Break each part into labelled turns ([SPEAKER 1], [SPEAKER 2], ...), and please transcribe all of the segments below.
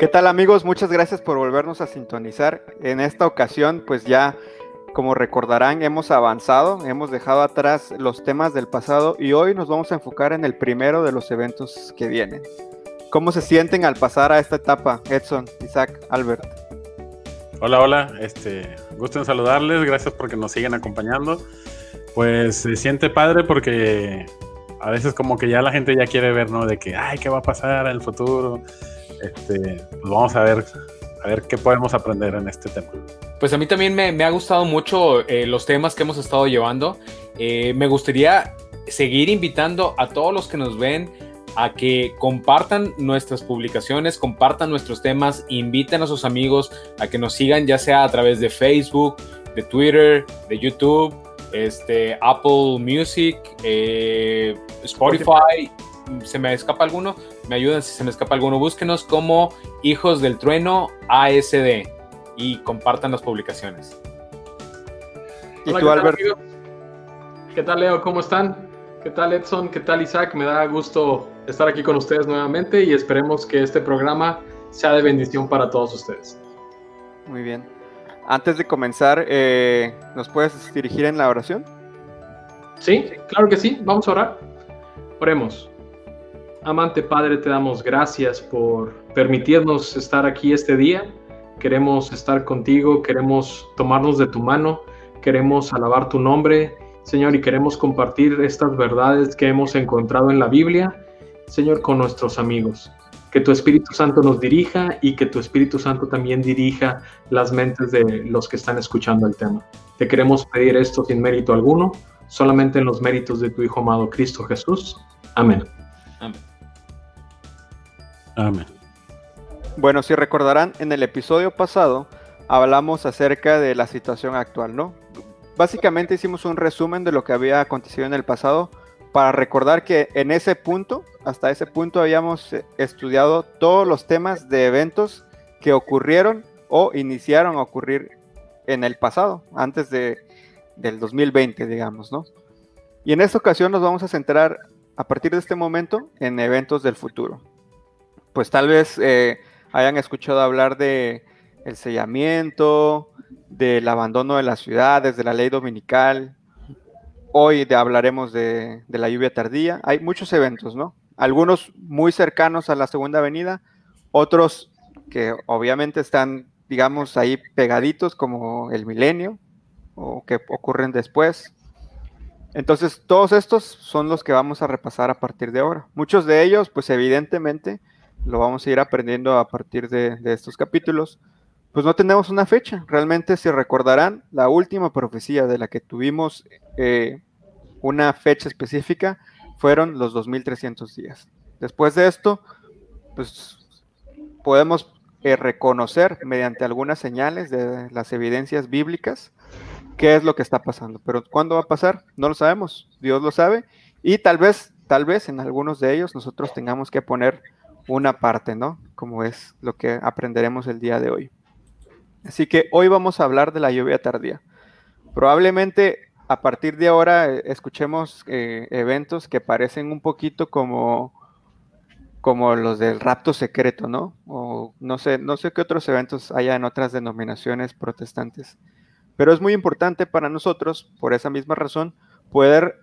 [SPEAKER 1] ¿Qué tal amigos? Muchas gracias por volvernos a sintonizar. En esta ocasión, pues ya, como recordarán, hemos avanzado, hemos dejado atrás los temas del pasado y hoy nos vamos a enfocar en el primero de los eventos que vienen. ¿Cómo se sienten al pasar a esta etapa, Edson, Isaac, Albert?
[SPEAKER 2] Hola, hola, este, gusto en saludarles, gracias porque nos siguen acompañando. Pues se siente padre porque a veces como que ya la gente ya quiere ver, ¿no? De que, ay, ¿qué va a pasar en el futuro? Este, pues vamos a ver, a ver qué podemos aprender en este tema.
[SPEAKER 3] Pues a mí también me, ha gustado mucho eh, los temas que hemos estado llevando. Eh, me gustaría seguir invitando a todos los que nos ven a que compartan nuestras publicaciones, compartan nuestros temas, inviten a sus amigos a que nos sigan ya sea a través de Facebook, de Twitter, de YouTube, este, Apple Music, eh, Spotify. ¿Se me escapa alguno? Me ayudan si se me escapa alguno. Búsquenos como Hijos del Trueno ASD y compartan las publicaciones.
[SPEAKER 4] ¿Y tú, Albert? ¿Qué tal, Leo? ¿Cómo están? ¿Qué tal, Edson? ¿Qué tal, Isaac? Me da gusto estar aquí con ustedes nuevamente y esperemos que este programa sea de bendición para todos ustedes.
[SPEAKER 1] Muy bien. Antes de comenzar, eh, ¿nos puedes dirigir en la oración?
[SPEAKER 4] Sí, claro que sí. Vamos a orar. Oremos. Amante Padre, te damos gracias por permitirnos estar aquí este día. Queremos estar contigo, queremos tomarnos de tu mano, queremos alabar tu nombre, Señor, y queremos compartir estas verdades que hemos encontrado en la Biblia Señor, con nuestros amigos. Que tu Espíritu Santo nos dirija y que tu Espíritu Santo también dirija las mentes de los que están escuchando el tema. Te queremos pedir esto sin mérito alguno, solamente en los méritos de tu Hijo amado Cristo Jesús. Amén. Amén.
[SPEAKER 1] Bueno, si recordarán, en el episodio pasado hablamos acerca de la situación actual, ¿no? Básicamente hicimos un resumen de lo que había acontecido en el pasado para recordar que en ese punto, hasta ese punto habíamos eh, estudiado todos los temas de eventos que ocurrieron o iniciaron a ocurrir en el pasado, antes de, del 2020, digamos, ¿no? Y en esta ocasión nos vamos a centrar a partir de este momento en eventos del futuro. Pues tal vez eh, hayan escuchado hablar de el sellamiento, del abandono de las ciudades, de la ley dominical, Hoy hablaremos de, la lluvia tardía. Hay muchos eventos, ¿no? Algunos muy cercanos a la segunda avenida, otros que obviamente están, digamos, ahí pegaditos como el milenio o que ocurren después. Entonces, todos estos son los que vamos a repasar a partir de ahora. Muchos de ellos, pues evidentemente, lo vamos a ir aprendiendo a partir de, estos capítulos. Pues no tenemos una fecha. Realmente, si recordarán, la última profecía de la que tuvimos eh, una fecha específica fueron los 2300 días. Después de esto, pues podemos eh, reconocer mediante algunas señales de las evidencias bíblicas qué es lo que está pasando. Pero ¿cuándo va a pasar? No lo sabemos. Dios lo sabe. Y tal vez, tal vez en algunos de ellos nosotros tengamos que poner una parte, ¿no? Como es lo que aprenderemos el día de hoy. Así que hoy vamos a hablar de la lluvia tardía. Probablemente a partir de ahora eh, escuchemos eh, eventos que parecen un poquito como, como los del rapto secreto, ¿no? O no sé, no sé qué otros eventos haya en otras denominaciones protestantes. Pero es muy importante para nosotros, por esa misma razón, poder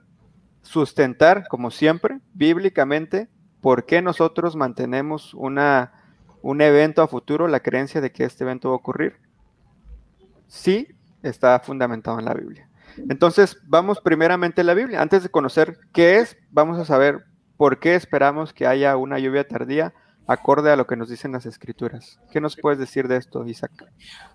[SPEAKER 1] sustentar, como siempre, bíblicamente, por qué nosotros mantenemos una, un evento a futuro, la creencia de que este evento va a ocurrir. Sí, está fundamentado en la Biblia. Entonces, vamos primeramente a la Biblia. Antes de conocer qué es, vamos a saber por qué esperamos que haya una lluvia tardía acorde a lo que nos dicen las escrituras. ¿Qué nos puedes decir de esto, Isaac?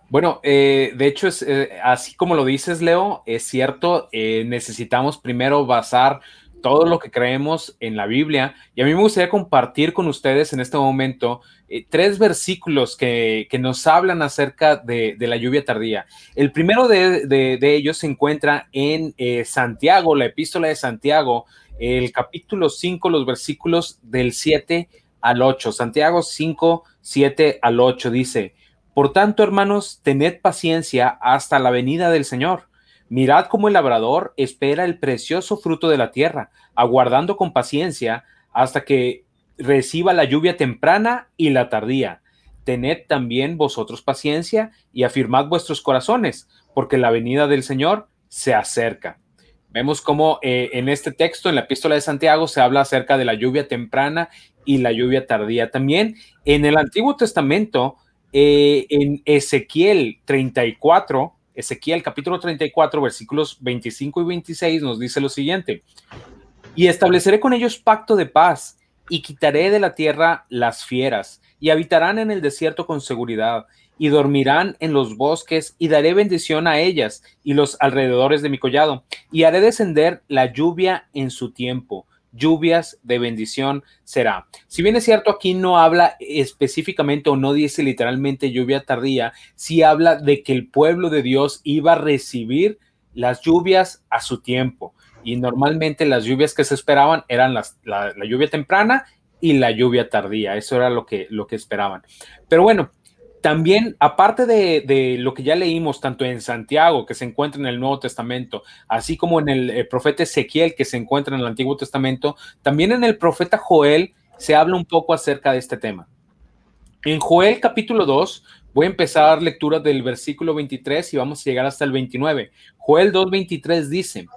[SPEAKER 3] Bueno, eh, de hecho, es, eh, así como lo dices, Leo, es cierto, eh, necesitamos primero basar todo lo que creemos en la Biblia. Y a mí me gustaría compartir con ustedes en este momento eh, tres versículos que, nos hablan acerca de, la lluvia tardía. El primero de, ellos se encuentra en eh, Santiago, la epístola de Santiago, el capítulo 5, los versículos del 7 al 8. Santiago 5, 7 al 8 dice, Por tanto, hermanos, tened paciencia hasta la venida del Señor. Mirad cómo el labrador espera el precioso fruto de la tierra, aguardando con paciencia hasta que reciba la lluvia temprana y la tardía. tened también vosotros paciencia y afirmad vuestros corazones, porque la venida del Señor se acerca. Vemos cómo eh, en este texto, en la epístola de Santiago, se habla acerca de la lluvia temprana y la lluvia tardía. También en el Antiguo Testamento, eh, en Ezequiel 34, Ezequiel capítulo 34, versículos 25 y 26 nos dice lo siguiente, y estableceré con ellos pacto de paz y quitaré de la tierra las fieras y habitarán en el desierto con seguridad y dormirán en los bosques y daré bendición a ellas y los alrededores de mi collado y haré descender la lluvia en su tiempo lluvias de bendición será. Si bien es cierto, aquí no habla específicamente o no dice literalmente lluvia tardía, sí habla de que el pueblo de Dios iba a recibir las lluvias a su tiempo. Y normalmente las lluvias que se esperaban eran la, la, lluvia temprana y la lluvia tardía. Eso era lo que, lo que esperaban. Pero bueno, también, aparte de, lo que ya leímos, tanto en Santiago, que se encuentra en el Nuevo Testamento, así como en el, eh, profeta Ezequiel, que se encuentra en el Antiguo Testamento, también en el profeta Joel se habla un poco acerca de este tema. En Joel capítulo 2, voy a empezar lectura del versículo 23 y vamos a llegar hasta el 29. Joel 2.23 dice,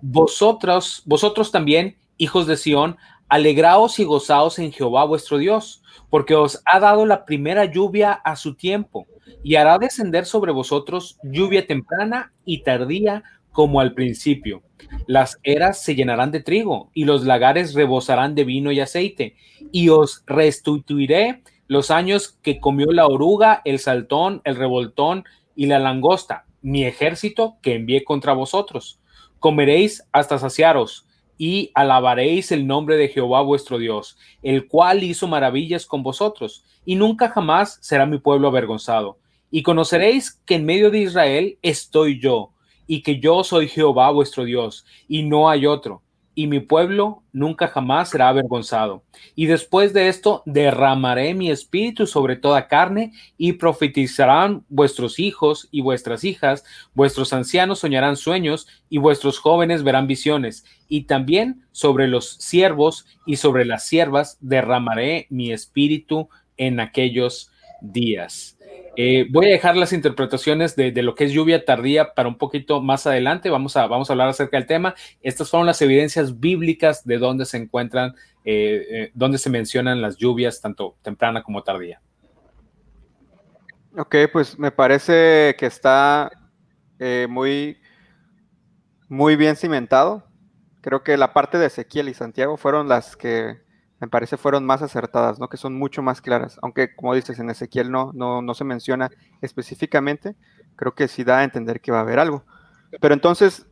[SPEAKER 3] vosotros, vosotros también, hijos de Sión, alegraos y gozaos en Jehová vuestro Dios porque os ha dado la primera lluvia a su tiempo, y hará descender sobre vosotros lluvia temprana y tardía como al principio. Las eras se llenarán de trigo, y los lagares rebosarán de vino y aceite, y os restituiré los años que comió la oruga, el saltón, el revoltón y la langosta, mi ejército que envié contra vosotros. Comeréis hasta saciaros, y alabaréis el nombre de Jehová vuestro Dios, el cual hizo maravillas con vosotros, y nunca jamás será mi pueblo avergonzado. Y conoceréis que en medio de Israel estoy yo, y que yo soy Jehová vuestro Dios, y no hay otro y mi pueblo nunca jamás será avergonzado. Y después de esto derramaré mi espíritu sobre toda carne y profetizarán vuestros hijos y vuestras hijas, vuestros ancianos soñarán sueños y vuestros jóvenes verán visiones. Y también sobre los siervos y sobre las siervas derramaré mi espíritu en aquellos días. Eh, voy a dejar las interpretaciones de, lo que es lluvia tardía para un poquito más adelante. Vamos a, vamos a hablar acerca del tema. Estas fueron las evidencias bíblicas de dónde se encuentran, eh, eh, dónde se mencionan las lluvias, tanto temprana como tardía.
[SPEAKER 1] Ok, pues me parece que está muy, muy bien cimentado. Creo que la parte de Ezequiel y Santiago fueron las que me parece fueron más acertadas, ¿no? Que son mucho más claras, aunque como dices, en Ezequiel no, no, no se menciona específicamente, creo que sí da a entender que va a haber algo. Pero entonces,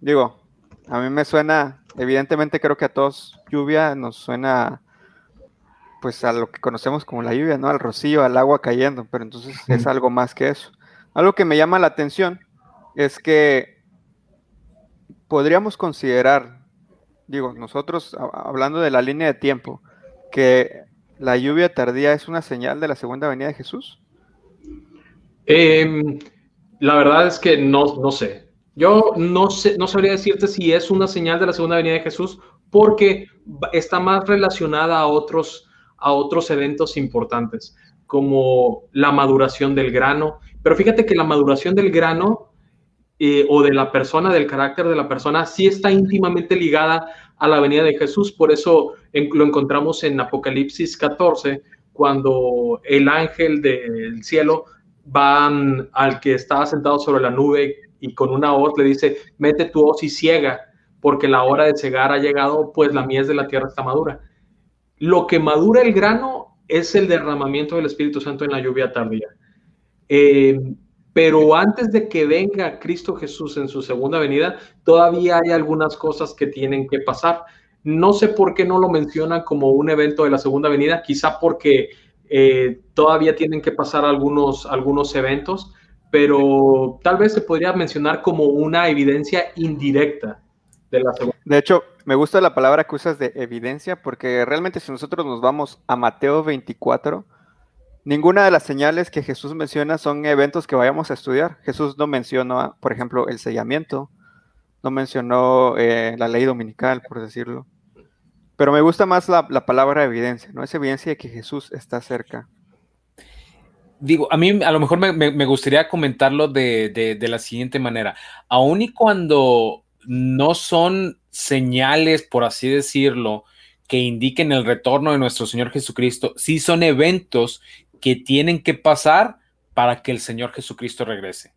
[SPEAKER 1] digo, a mí me suena, evidentemente creo que a todos lluvia nos suena pues a lo que conocemos como la lluvia, ¿no? Al rocío, al agua cayendo, pero entonces es algo más que eso. Algo que me llama la atención es que podríamos considerar digo, nosotros hablando de la línea de tiempo, que la lluvia tardía es una señal de la segunda venida de Jesús?
[SPEAKER 4] Em, la verdad es que no, no sé. Yo no, sé, no sabría decirte si es una señal de la segunda venida de Jesús porque está más relacionada a otros, a otros eventos importantes, como la maduración del grano. Pero fíjate que la maduración del grano eh, o de la persona, del carácter de la persona, sí está íntimamente ligada a la venida de Jesús. Por eso lo encontramos en Apocalipsis 14, cuando el ángel del cielo va al que estaba sentado sobre la nube y con una hoz le dice, mete tu hoz y ciega, porque la hora de cegar ha llegado, pues la mies de la tierra está madura. Lo que madura el grano es el derramamiento del Espíritu Santo en la lluvia tardía. Eh, pero antes de que venga Cristo Jesús en su segunda venida, todavía hay algunas cosas que tienen que pasar. No sé por qué no lo mencionan como un evento de la segunda venida, quizá porque eh, todavía tienen que pasar algunos, algunos eventos, pero tal vez se podría mencionar como una evidencia indirecta de la segunda.
[SPEAKER 1] De hecho, me gusta la palabra que usas de evidencia, porque realmente si nosotros nos vamos a Mateo 24, Ninguna de las señales que Jesús menciona son eventos que vayamos a estudiar. Jesús no mencionó, por ejemplo, el sellamiento, no mencionó eh, la ley dominical, por decirlo. Pero me gusta más la, palabra evidencia, ¿no? Es evidencia de que Jesús está cerca.
[SPEAKER 3] digo, a mí a lo mejor me, gustaría comentarlo de, la siguiente manera. Aun y cuando no son señales, por así decirlo, que indiquen el retorno de nuestro Señor Jesucristo, sí son eventos que tienen que pasar para que el Señor Jesucristo regrese.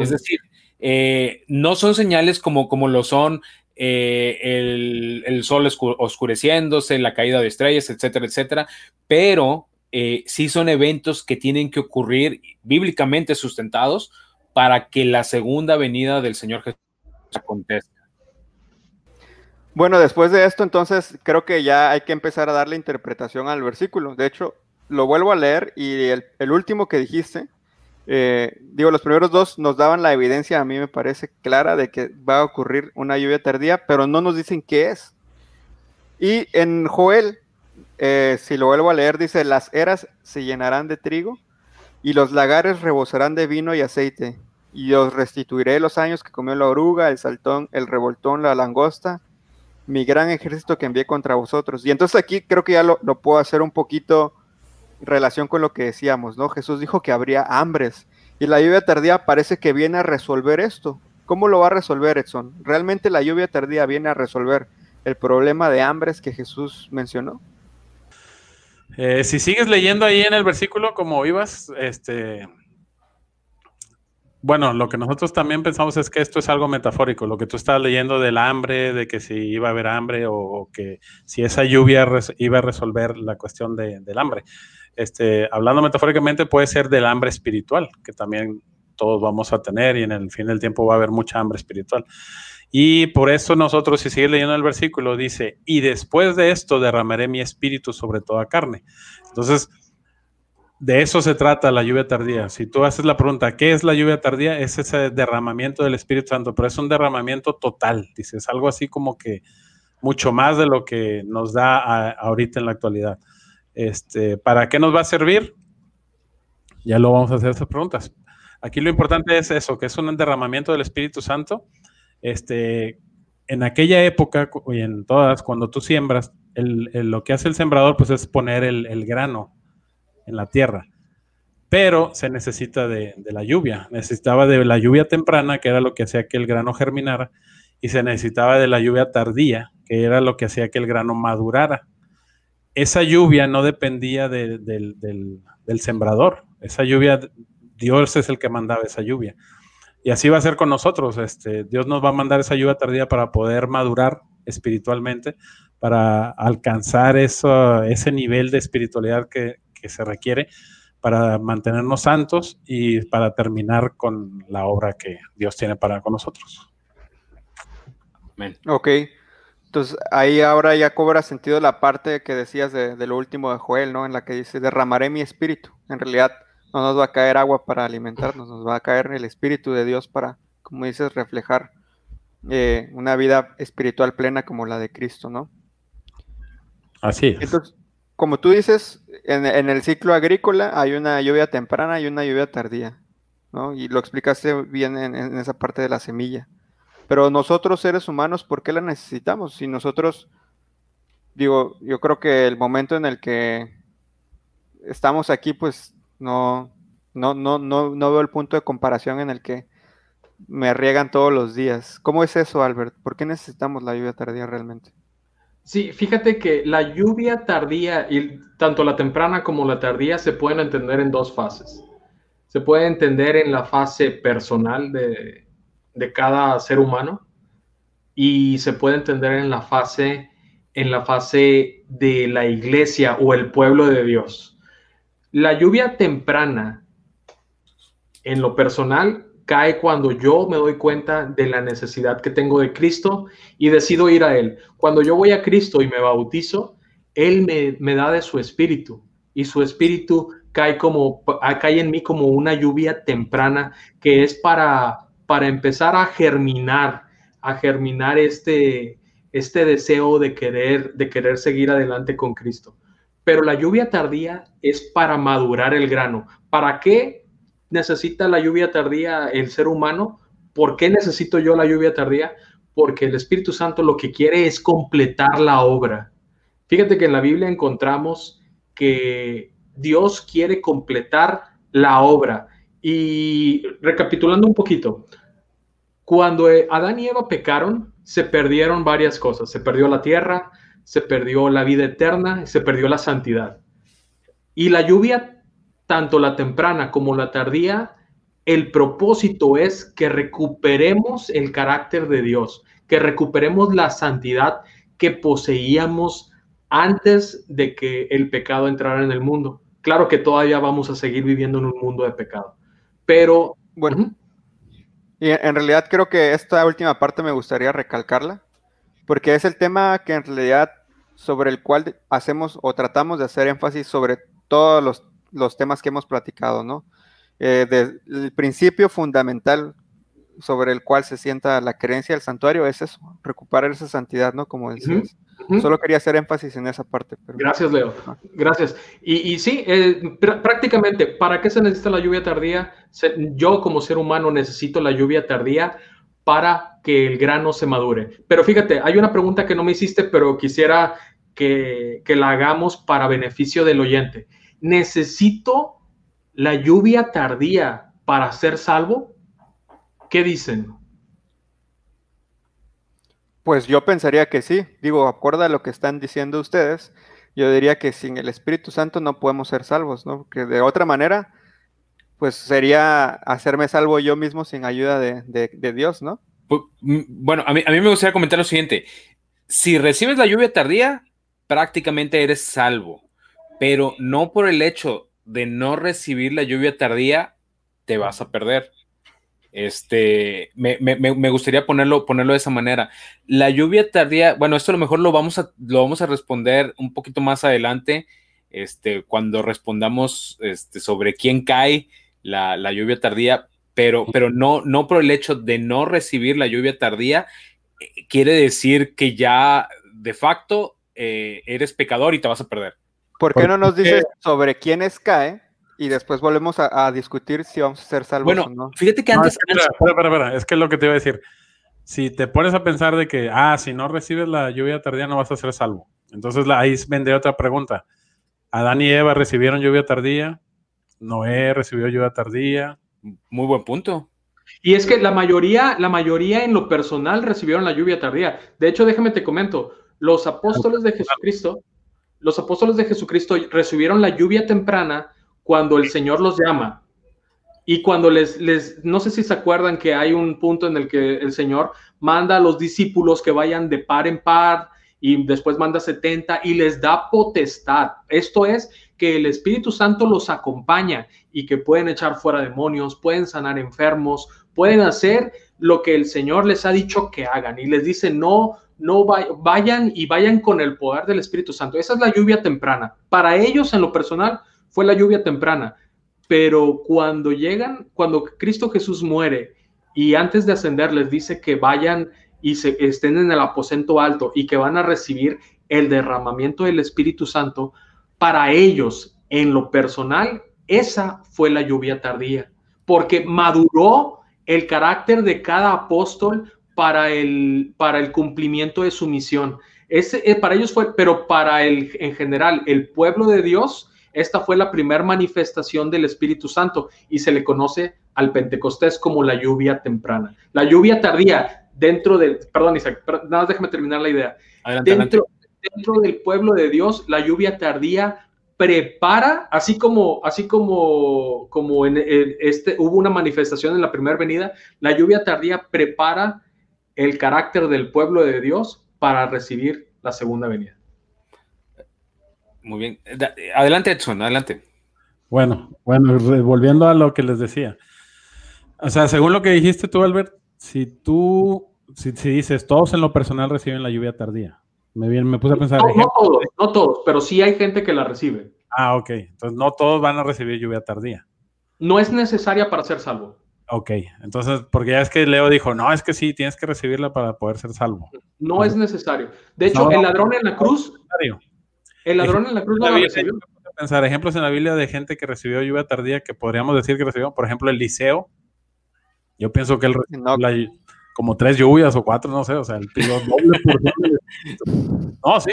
[SPEAKER 3] Es decir, eh, no son señales como, como lo son eh, el, sol oscureciéndose, la caída de estrellas, etcétera, etcétera, pero eh, sí son eventos que tienen que ocurrir bíblicamente sustentados para que la segunda venida del Señor Jesús acontezca.
[SPEAKER 1] Bueno, después de esto, entonces creo que ya hay que empezar a darle interpretación al versículo. De hecho, lo vuelvo a leer y el, último que dijiste, eh, digo, los primeros dos nos daban la evidencia, a mí me parece clara, de que va a ocurrir una lluvia tardía, pero no nos dicen qué es. Y en Joel eh, si lo vuelvo a leer, dice, las eras se llenarán de trigo y los lagares rebosarán de vino y aceite. Y os restituiré los años que comió la oruga, el saltón, el revoltón, la langosta, mi gran ejército que envié contra vosotros. Y entonces aquí creo que ya lo, puedo hacer un poquito relación con lo que decíamos, ¿no? Jesús dijo que habría hambres. Y la lluvia tardía parece que viene a resolver esto. ¿Cómo lo va a resolver, Edson? ¿Realmente la lluvia tardía viene a resolver el problema de hambres que Jesús mencionó?
[SPEAKER 2] Eh, si sigues leyendo ahí en el versículo como ibas, este, bueno, lo que nosotros también pensamos es que esto es algo metafórico, lo que tú estás leyendo del hambre, de que si iba a haber hambre o, que si esa lluvia iba a resolver la cuestión del hambre. Este, hablando metafóricamente puede ser del hambre espiritual, que también todos vamos a tener y en el fin del tiempo va a haber mucha hambre espiritual. Y por eso nosotros, si sigues leyendo el versículo, dice, y después de esto derramaré mi espíritu sobre toda carne. Entonces, de eso se trata la lluvia tardía. Si tú haces la pregunta, ¿qué es la lluvia tardía? Es ese derramamiento del Espíritu Santo, pero es un derramamiento total, dices, algo así como que mucho más de lo que nos da ahorita en la actualidad. Este, ¿Para qué nos va a servir? Ya lo vamos a hacer estas preguntas. Aquí lo importante es eso, que es un derramamiento del Espíritu Santo este, en aquella época y en todas, cuando tú siembras, lo que hace el sembrador pues es poner el, grano en la tierra. Pero se necesita de, la lluvia, necesitaba de la lluvia temprana, que era lo que hacía que el grano germinara, y se necesitaba de la lluvia tardía, que era lo que hacía que el grano madurara. Esa lluvia no dependía del, del sembrador, esa lluvia, Dios es el que mandaba esa lluvia. Y así va a ser con nosotros. Este, Dios nos va a mandar esa ayuda tardía para poder madurar espiritualmente, para alcanzar eso, ese nivel de espiritualidad que, se requiere para mantenernos santos y para terminar con la obra que Dios tiene para con nosotros.
[SPEAKER 1] Amén. Ok. Entonces ahí ahora ya cobra sentido la parte que decías de, de, lo último de Joel, ¿no? En la que dice, derramaré mi espíritu. En realidad, no nos va a caer agua para alimentarnos, nos va a caer el Espíritu de Dios para, como dices, reflejar eh, una vida espiritual plena como la de Cristo, ¿no?
[SPEAKER 2] Así es.
[SPEAKER 1] Entonces, como tú dices, en, el ciclo agrícola hay una lluvia temprana y una lluvia tardía, ¿no? Y lo explicaste bien en, en esa parte de la semilla. Pero nosotros seres humanos, ¿por qué la necesitamos? Si nosotros, digo, yo creo que el momento en el que estamos aquí, pues no, no, no, no, no veo el punto de comparación en el que me riegan todos los días. ¿Cómo es eso, Albert? ¿Por qué necesitamos la lluvia tardía realmente?
[SPEAKER 4] Sí, fíjate que la lluvia tardía, y tanto la temprana como la tardía, se pueden entender en dos fases. Se puede entender en la fase personal de, de cada ser humano y se puede entender en la fase en la fase de la iglesia o el pueblo de Dios. La lluvia temprana, en lo personal, cae cuando yo me doy cuenta de la necesidad que tengo de Cristo y decido ir a Él. Cuando yo voy a Cristo y me bautizo, Él me, da de su espíritu y su espíritu cae, como, cae en mí como una lluvia temprana que es para, para empezar a germinar, a germinar este, este deseo de querer, de querer seguir adelante con Cristo pero la lluvia tardía es para madurar el grano. ¿Para qué necesita la lluvia tardía el ser humano? ¿Por qué necesito yo la lluvia tardía? Porque el Espíritu Santo lo que quiere es completar la obra. Fíjate que en la Biblia encontramos que Dios quiere completar la obra. Y recapitulando un poquito, cuando Adán y Eva pecaron, se perdieron varias cosas. Se perdió la tierra, se perdió la vida eterna, se perdió la santidad. Y la lluvia, tanto la temprana como la tardía, el propósito es que recuperemos el carácter de Dios, que recuperemos la santidad que poseíamos antes de que el pecado entrara en el mundo. Claro que todavía vamos a seguir viviendo en un mundo de pecado, pero
[SPEAKER 1] bueno. Y en realidad creo que esta última parte me gustaría recalcarla, porque es el tema que en realidad sobre el cual hacemos o tratamos de hacer énfasis sobre todos los, los temas que hemos platicado, ¿no? Eh, el principio fundamental sobre el cual se sienta la creencia del santuario es eso, recuperar esa santidad, ¿no? Como decías. Solo quería hacer énfasis en esa parte.
[SPEAKER 4] Gracias, Leo. Gracias. Y, sí, eh, prácticamente, ¿para qué se necesita la lluvia tardía? yo como ser humano necesito la lluvia tardía para que el grano se madure. Pero fíjate, hay una pregunta que no me hiciste, pero quisiera que, que la hagamos para beneficio del oyente. ¿Necesito la lluvia tardía para ser salvo? ¿Qué dicen?
[SPEAKER 1] Pues yo pensaría que sí. Digo, acuerda lo que están diciendo ustedes, yo diría que sin el Espíritu Santo no podemos ser salvos, ¿no? Que de otra manera, pues sería hacerme salvo yo mismo sin ayuda de, Dios, ¿no?
[SPEAKER 3] Bueno, a mí, a mí me gustaría comentar lo siguiente. Si recibes la lluvia tardía, prácticamente eres salvo, pero no por el hecho de no recibir la lluvia tardía, te vas a perder. Este, me, gustaría ponerlo, ponerlo de esa manera. La lluvia tardía, bueno, esto a lo mejor lo vamos a, lo vamos a responder un poquito más adelante, este, cuando respondamos este, sobre quién cae la, lluvia tardía, pero, pero no, no por el hecho de no recibir la lluvia tardía, eh, quiere decir que ya de facto eh, eres pecador y te vas a perder.
[SPEAKER 1] ¿Por qué no nos dices sobre quiénes cae y después volvemos a, discutir si vamos a ser salvos
[SPEAKER 3] bueno, o no. Fíjate que antes.
[SPEAKER 2] espera, espera, espera, es que es lo que te iba a decir. Si te pones a pensar de que, ah, si no recibes la lluvia tardía no vas a ser salvo. Entonces ahí vende otra pregunta. Adán y Eva recibieron lluvia tardía. Noé recibió lluvia tardía.
[SPEAKER 3] Muy buen punto.
[SPEAKER 4] Y es que la mayoría, la mayoría en lo personal recibieron la lluvia tardía. De hecho, déjame te comento, los apóstoles de Jesucristo, los apóstoles de Jesucristo recibieron la lluvia temprana cuando el Señor los llama. Y cuando les, les, no sé si se acuerdan que hay un punto en el que el Señor manda a los discípulos que vayan de par en par y después manda 70 y les da potestad. Esto es que el Espíritu Santo los acompaña y que pueden echar fuera demonios, pueden sanar enfermos, pueden hacer lo que el Señor les ha dicho que hagan. Y les dice, no, no vayan y vayan con el poder del Espíritu Santo. Esa es la lluvia temprana. Para ellos, en lo personal, fue la lluvia temprana, pero cuando llegan, cuando Cristo Jesús muere y antes de ascender les dice que vayan y se estén en el aposento alto y que van a recibir el derramamiento del Espíritu Santo, para ellos, en lo personal, esa fue la lluvia tardía, porque maduró el carácter de cada apóstol para el, para el cumplimiento de su misión. Ese, eh, para ellos fue, pero para el, en general, el pueblo de Dios, esta fue la primera manifestación del Espíritu Santo y se le conoce al Pentecostés como la lluvia temprana. La lluvia tardía dentro del, perdón Isaac, nada más déjame terminar la idea. dentro, dentro del pueblo de Dios, la lluvia tardía prepara, así como, así como, como en este hubo una manifestación en la primera venida, la lluvia tardía prepara el carácter del pueblo de Dios para recibir la segunda venida.
[SPEAKER 3] Muy bien. Adelante, Edson, adelante.
[SPEAKER 2] Bueno, bueno, volviendo a lo que les decía. O sea, según lo que dijiste tú, Albert, si tú, si, dices, todos en lo personal reciben la lluvia tardía. Me, bien, me puse a pensar.
[SPEAKER 4] No, no todos, no todos, pero sí hay gente que la recibe.
[SPEAKER 2] Ah, ok. Entonces no todos van a recibir lluvia tardía.
[SPEAKER 4] No es necesaria para ser salvo.
[SPEAKER 2] Ok, entonces, porque ya es que Leo dijo, no, es que sí, tienes que recibirla para poder ser salvo.
[SPEAKER 4] No, es necesario. De hecho, el ladrón en la cruz, el ladrón en la cruz no lo recibió.
[SPEAKER 2] Pensar ejemplos en la Biblia de gente que recibió lluvia tardía que podríamos decir que recibió, por ejemplo, Eliseo. Yo pienso que él recibió como tres lluvias o cuatro, no sé, o sea, el doble por No, sí.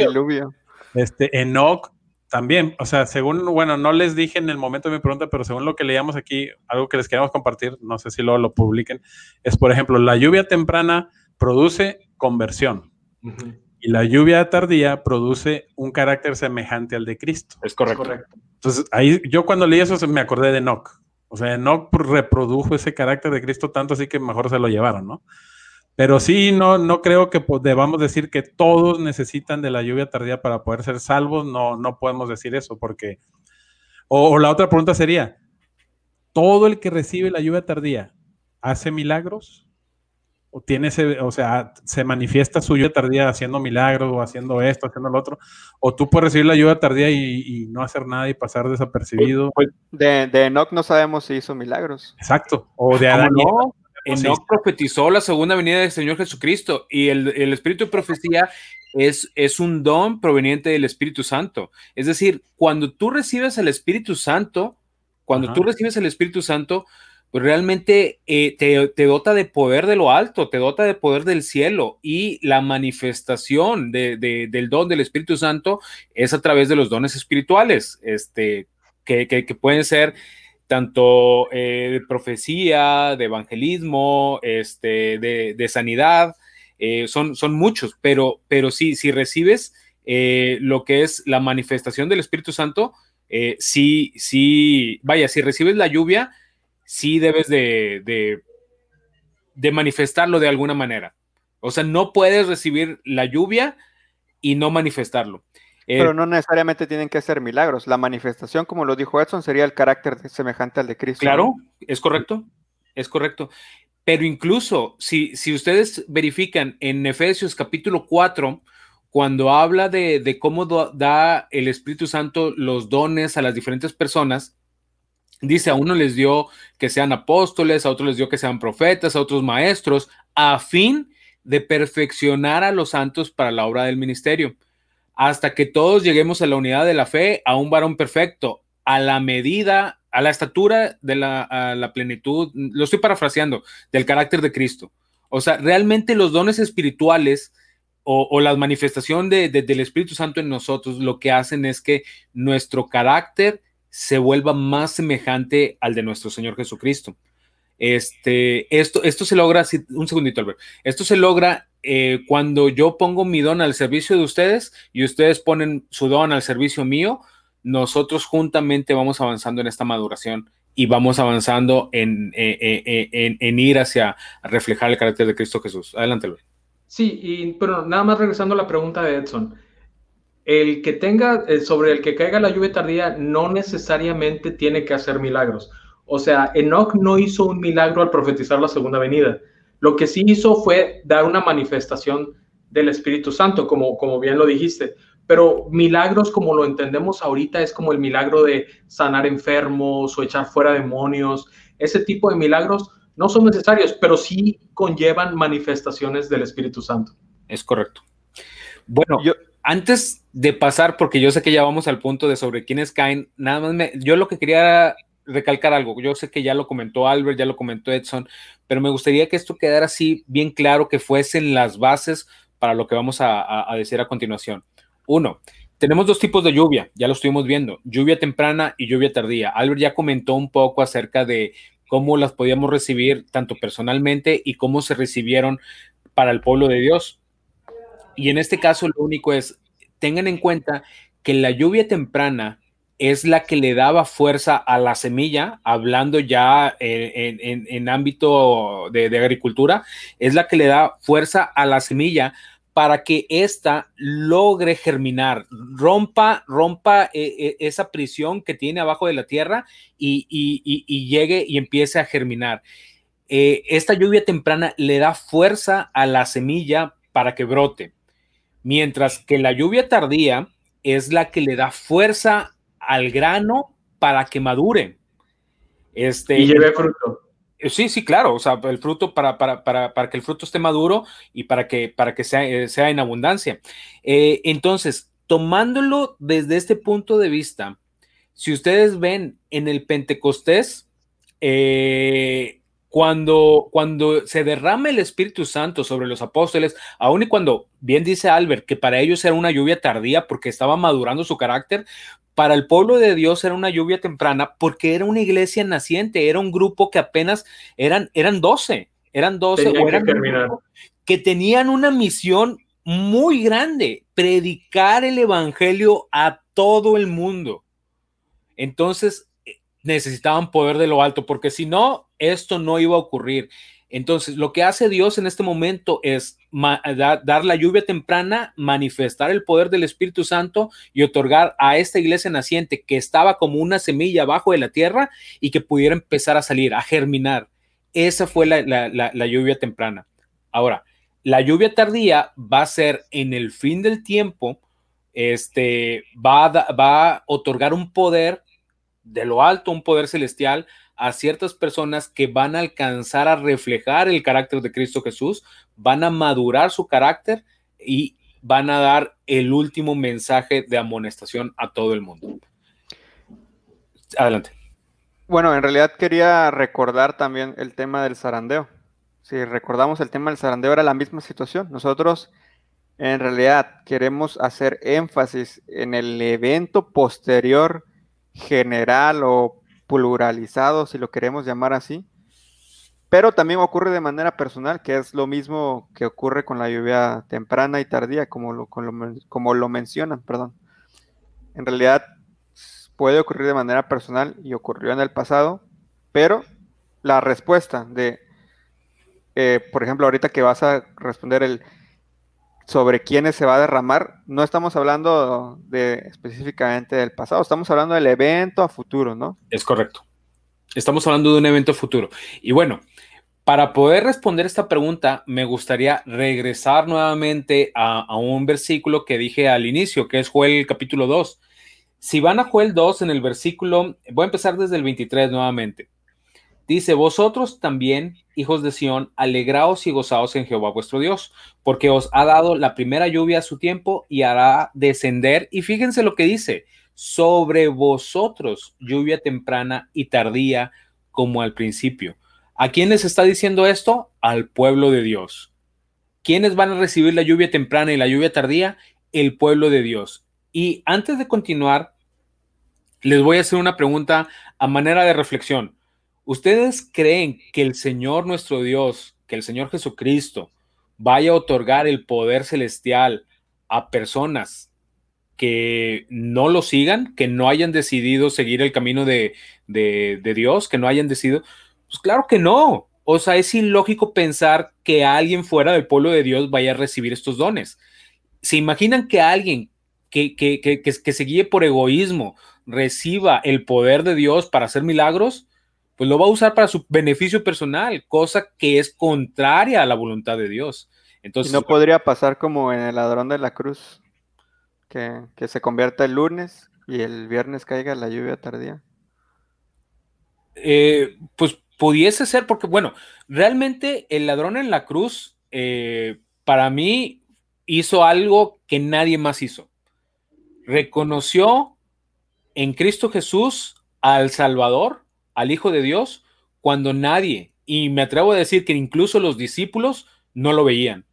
[SPEAKER 2] Este, Enoch también, o sea, según, bueno, no les dije en el momento de mi pregunta, pero según lo que leíamos aquí, algo que les queremos compartir, no sé si luego lo publiquen, es, por ejemplo, la lluvia temprana produce conversión y la lluvia tardía produce un carácter semejante al de Cristo.
[SPEAKER 3] Es correcto.
[SPEAKER 2] Entonces, ahí yo cuando leí eso me acordé de Enoch. O sea, Enoch reprodujo ese carácter de Cristo tanto así que mejor se lo llevaron, ¿no? Pero sí, no, no creo que debamos decir que todos necesitan de la lluvia tardía para poder ser salvos. No, no podemos decir eso porque... O, la otra pregunta sería, ¿todo el que recibe la lluvia tardía hace milagros? ¿O tiene ese, o sea, se manifiesta su lluvia tardía haciendo milagros o haciendo esto, haciendo lo otro? ¿O tú puedes recibir la lluvia tardía y, no hacer nada y pasar desapercibido?
[SPEAKER 1] Pues, de, de Enoch no sabemos si hizo milagros.
[SPEAKER 2] Exacto. O de Adán.
[SPEAKER 3] Enoch profetizó la segunda venida del Señor Jesucristo y el, espíritu de profecía es, es, un don proveniente del Espíritu Santo. Es decir, cuando tú recibes el Espíritu Santo, cuando tú recibes el Espíritu Santo, pues realmente eh, te, dota de poder de lo alto, te dota de poder del cielo y la manifestación del don del Espíritu Santo es a través de los dones espirituales, este, que, que pueden ser tanto eh, de profecía, de evangelismo, este, de, sanidad, eh, son, son muchos, pero, pero sí, si recibes lo que es la manifestación del Espíritu Santo, sí, sí, vaya, si recibes la lluvia, sí debes de, de, de manifestarlo de alguna manera. O sea, no puedes recibir la lluvia y no manifestarlo.
[SPEAKER 1] Eh, Pero no necesariamente tienen que ser milagros. La manifestación, como lo dijo Edson, sería el carácter semejante al de Cristo.
[SPEAKER 3] Claro, es correcto, es correcto. Pero incluso si, si ustedes verifican en Efesios capítulo 4, cuando habla de, cómo da el Espíritu Santo los dones a las diferentes personas, dice a uno les dio que sean apóstoles, a otros les dio que sean profetas, a otros maestros, a fin de perfeccionar a los santos para la obra del ministerio hasta que todos lleguemos a la unidad de la fe, a un varón perfecto, a la medida, a la estatura de la, plenitud, lo estoy parafraseando, del carácter de Cristo. O sea, realmente los dones espirituales o, la manifestación del Espíritu Santo en nosotros lo que hacen es que nuestro carácter se vuelva más semejante al de nuestro Señor Jesucristo. Este, esto, esto se logra, un segundito, Albert, esto se logra eh, cuando yo pongo mi don al servicio de ustedes y ustedes ponen su don al servicio mío, nosotros juntamente vamos avanzando en esta maduración y vamos avanzando en, eh, eh, en, ir hacia reflejar el carácter de Cristo Jesús. Adelante, Luis.
[SPEAKER 4] Sí, y, pero nada más regresando a la pregunta de Edson. El que tenga, sobre el que caiga la lluvia tardía, no necesariamente tiene que hacer milagros. O sea, Enoch no hizo un milagro al profetizar la segunda venida. Lo que sí hizo fue dar una manifestación del Espíritu Santo, como, como bien lo dijiste. Pero milagros como lo entendemos ahorita es como el milagro de sanar enfermos o echar fuera demonios. Ese tipo de milagros no son necesarios, pero sí conllevan manifestaciones del Espíritu Santo.
[SPEAKER 3] Es correcto. Bueno, yo, antes de pasar, porque yo sé que ya vamos al punto de sobre quiénes caen, nada más me, yo lo que quería recalcar algo. Yo sé que ya lo comentó Albert, ya lo comentó Edson, pero me gustaría que esto quedara así bien claro, que fuesen las bases para lo que vamos a, decir a continuación. Uno, tenemos dos tipos de lluvia, ya lo estuvimos viendo, lluvia temprana y lluvia tardía. Albert ya comentó un poco acerca de cómo las podíamos recibir tanto personalmente y cómo se recibieron para el pueblo de Dios. Y en este caso lo único es, tengan en cuenta que la lluvia temprana es la que le daba fuerza a la semilla, hablando ya en, ámbito de, agricultura, es la que le da fuerza a la semilla para que ésta logre germinar, rompa, rompa eh, eh, esa prisión que tiene abajo de la tierra y, llegue y empiece a germinar. Eh, esta lluvia temprana le da fuerza a la semilla para que brote, mientras que la lluvia tardía es la que le da fuerza al grano para que madure. Este,
[SPEAKER 4] y lleve fruto.
[SPEAKER 3] Eh, sí, sí, claro, o sea, el fruto para, para, que el fruto esté maduro y para que, para que sea, eh, sea en abundancia. Eh, entonces, tomándolo desde este punto de vista, si ustedes ven en el Pentecostés, cuando, cuando se derrama el Espíritu Santo sobre los apóstoles, aun y cuando bien dice Albert que para ellos era una lluvia tardía porque estaba madurando su carácter, para el pueblo de Dios era una lluvia temprana porque era una iglesia naciente, era un grupo que apenas eran, eran 12, eran 12 o eran que tenían una misión muy grande, predicar el evangelio a todo el mundo. Entonces eh, necesitaban poder de lo alto, porque si no, esto no iba a ocurrir. Entonces, lo que hace Dios en este momento es dar la lluvia temprana, manifestar el poder del Espíritu Santo y otorgar a esta iglesia naciente que estaba como una semilla abajo de la tierra y que pudiera empezar a salir, a germinar. Esa fue la lluvia temprana. Ahora, la lluvia tardía va a ser en el fin del tiempo, este, va a, va a otorgar un poder de lo alto, un poder celestial a ciertas personas que van a alcanzar a reflejar el carácter de Cristo Jesús, van a madurar su carácter y van a dar el último mensaje de amonestación a todo el mundo. Adelante.
[SPEAKER 1] Bueno, en realidad quería recordar también el tema del zarandeo si recordamos el tema del zarandeo era la misma situación. Nosotros en realidad queremos hacer énfasis en el evento posterior general o pluralizado, si lo queremos llamar así, pero también ocurre de manera personal, que es lo mismo que ocurre con la lluvia temprana y tardía, como lo, como lo mencionan, perdón. En realidad puede ocurrir de manera personal y ocurrió en el pasado, pero la respuesta de eh, por ejemplo, ahorita que vas a responder el sobre quiénes se va a derramar, no estamos hablando de específicamente del pasado, estamos hablando del evento a futuro, ¿no?
[SPEAKER 3] Es correcto. Estamos hablando de un evento futuro. Y bueno, para poder responder esta pregunta, me gustaría regresar nuevamente a, a, un versículo que dije al inicio, que es Joel capítulo 2. Si van a Joel 2 en el versículo, voy a empezar desde el 23 nuevamente. Dice, vosotros también, hijos de Sión, alegraos y gozaos en Jehová vuestro Dios, porque os ha dado la primera lluvia a su tiempo y hará descender. Y fíjense lo que dice, sobre vosotros lluvia temprana y tardía como al principio. ¿A quiénes está diciendo esto? Al pueblo de Dios. ¿Quiénes van a recibir la lluvia temprana y la lluvia tardía? El pueblo de Dios. Y antes de continuar, les voy a hacer una pregunta a manera de reflexión. ¿Ustedes creen que el Señor nuestro Dios, que el Señor Jesucristo vaya a otorgar el poder celestial a personas que no lo sigan, que no hayan decidido seguir el camino de, Dios, que no hayan decidido? Pues claro que no. O sea, es ilógico pensar que alguien fuera del pueblo de Dios vaya a recibir estos dones. ¿Se imaginan que alguien que, que, que, que se guíe por egoísmo reciba el poder de Dios para hacer milagros? Pues lo va a usar para su beneficio personal, cosa que es contraria a la voluntad de Dios. Entonces,
[SPEAKER 1] no podría pasar como en el ladrón de la cruz, que, se convierta el lunes y el viernes caiga la lluvia tardía.
[SPEAKER 3] Eh, pues pudiese ser, porque bueno, realmente el ladrón en la cruz, eh, para mí, hizo algo que nadie más hizo. Reconoció en Cristo Jesús al Salvador al Hijo de Dios cuando nadie, y me atrevo a decir que incluso los discípulos no lo veían.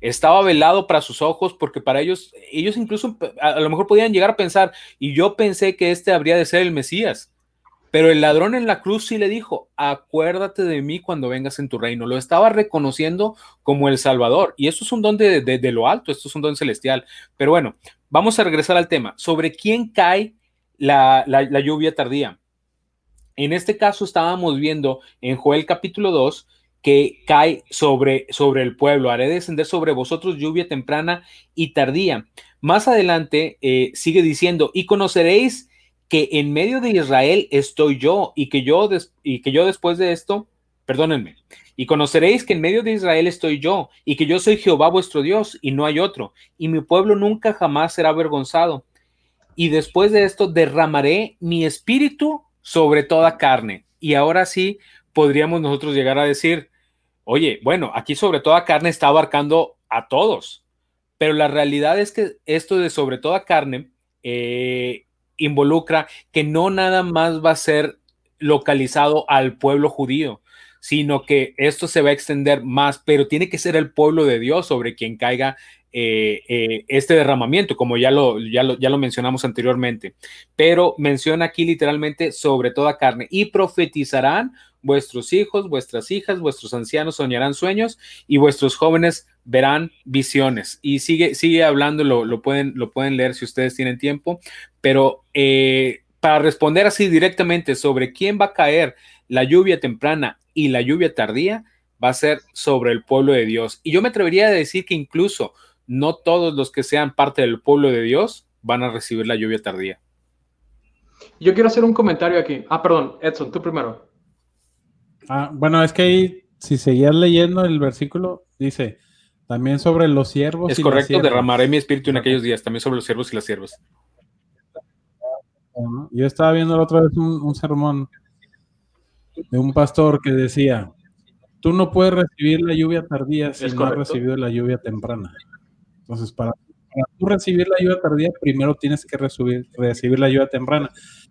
[SPEAKER 3] Estaba velado para sus ojos porque para ellos, ellos incluso a lo mejor podían llegar a pensar, y yo pensé que este habría de ser el Mesías. Pero el ladrón en la cruz sí le dijo, acuérdate de mí cuando vengas en tu reino. Lo estaba reconociendo como el Salvador. Y esto es un don de, lo alto, esto es un don celestial. Pero bueno, vamos a regresar al tema. ¿Sobre quién cae la lluvia tardía? En este caso estábamos viendo en Joel capítulo 2 que cae sobre, sobre el pueblo, haré descender sobre vosotros lluvia temprana y tardía. Más adelante eh, sigue diciendo, y conoceréis que en medio de Israel estoy yo y que yo, y que yo después de esto, perdónenme, y conoceréis que en medio de Israel estoy yo y que yo soy Jehová vuestro Dios y no hay otro, y mi pueblo nunca jamás será avergonzado. Y después de esto derramaré mi espíritu sobre toda carne. Y ahora sí podríamos nosotros llegar a decir, oye, bueno, aquí sobre toda carne está abarcando a todos, pero la realidad es que esto de sobre toda carne eh, involucra que no nada más va a ser localizado al pueblo judío, sino que esto se va a extender más, pero tiene que ser el pueblo de Dios sobre quien caiga eh, eh, este derramamiento, como ya lo, ya, lo, ya lo mencionamos anteriormente. Pero menciona aquí literalmente sobre toda carne y profetizarán vuestros hijos, vuestras hijas, vuestros ancianos soñarán sueños y vuestros jóvenes verán visiones. Y sigue, sigue hablando, lo, pueden, lo pueden leer si ustedes tienen tiempo, pero eh, para responder así directamente sobre quién va a caer la lluvia temprana y la lluvia tardía, va a ser sobre el pueblo de Dios. Y yo me atrevería a decir que incluso no todos los que sean parte del pueblo de Dios van a recibir la lluvia tardía.
[SPEAKER 4] Yo quiero hacer un comentario aquí. Ah, perdón, Edson, tú primero.
[SPEAKER 2] Ah, bueno, es que ahí, si seguías leyendo el versículo, dice también sobre los siervos.
[SPEAKER 3] Es correcto, derramaré mi espíritu en aquellos días, también sobre los siervos y las siervas.
[SPEAKER 2] Yo estaba viendo la otra vez un, sermón de un pastor que decía, tú no puedes recibir la lluvia tardía si no has recibido la lluvia temprana. Entonces, para, tú recibir la lluvia tardía, primero tienes que recibir, recibir la lluvia temprana.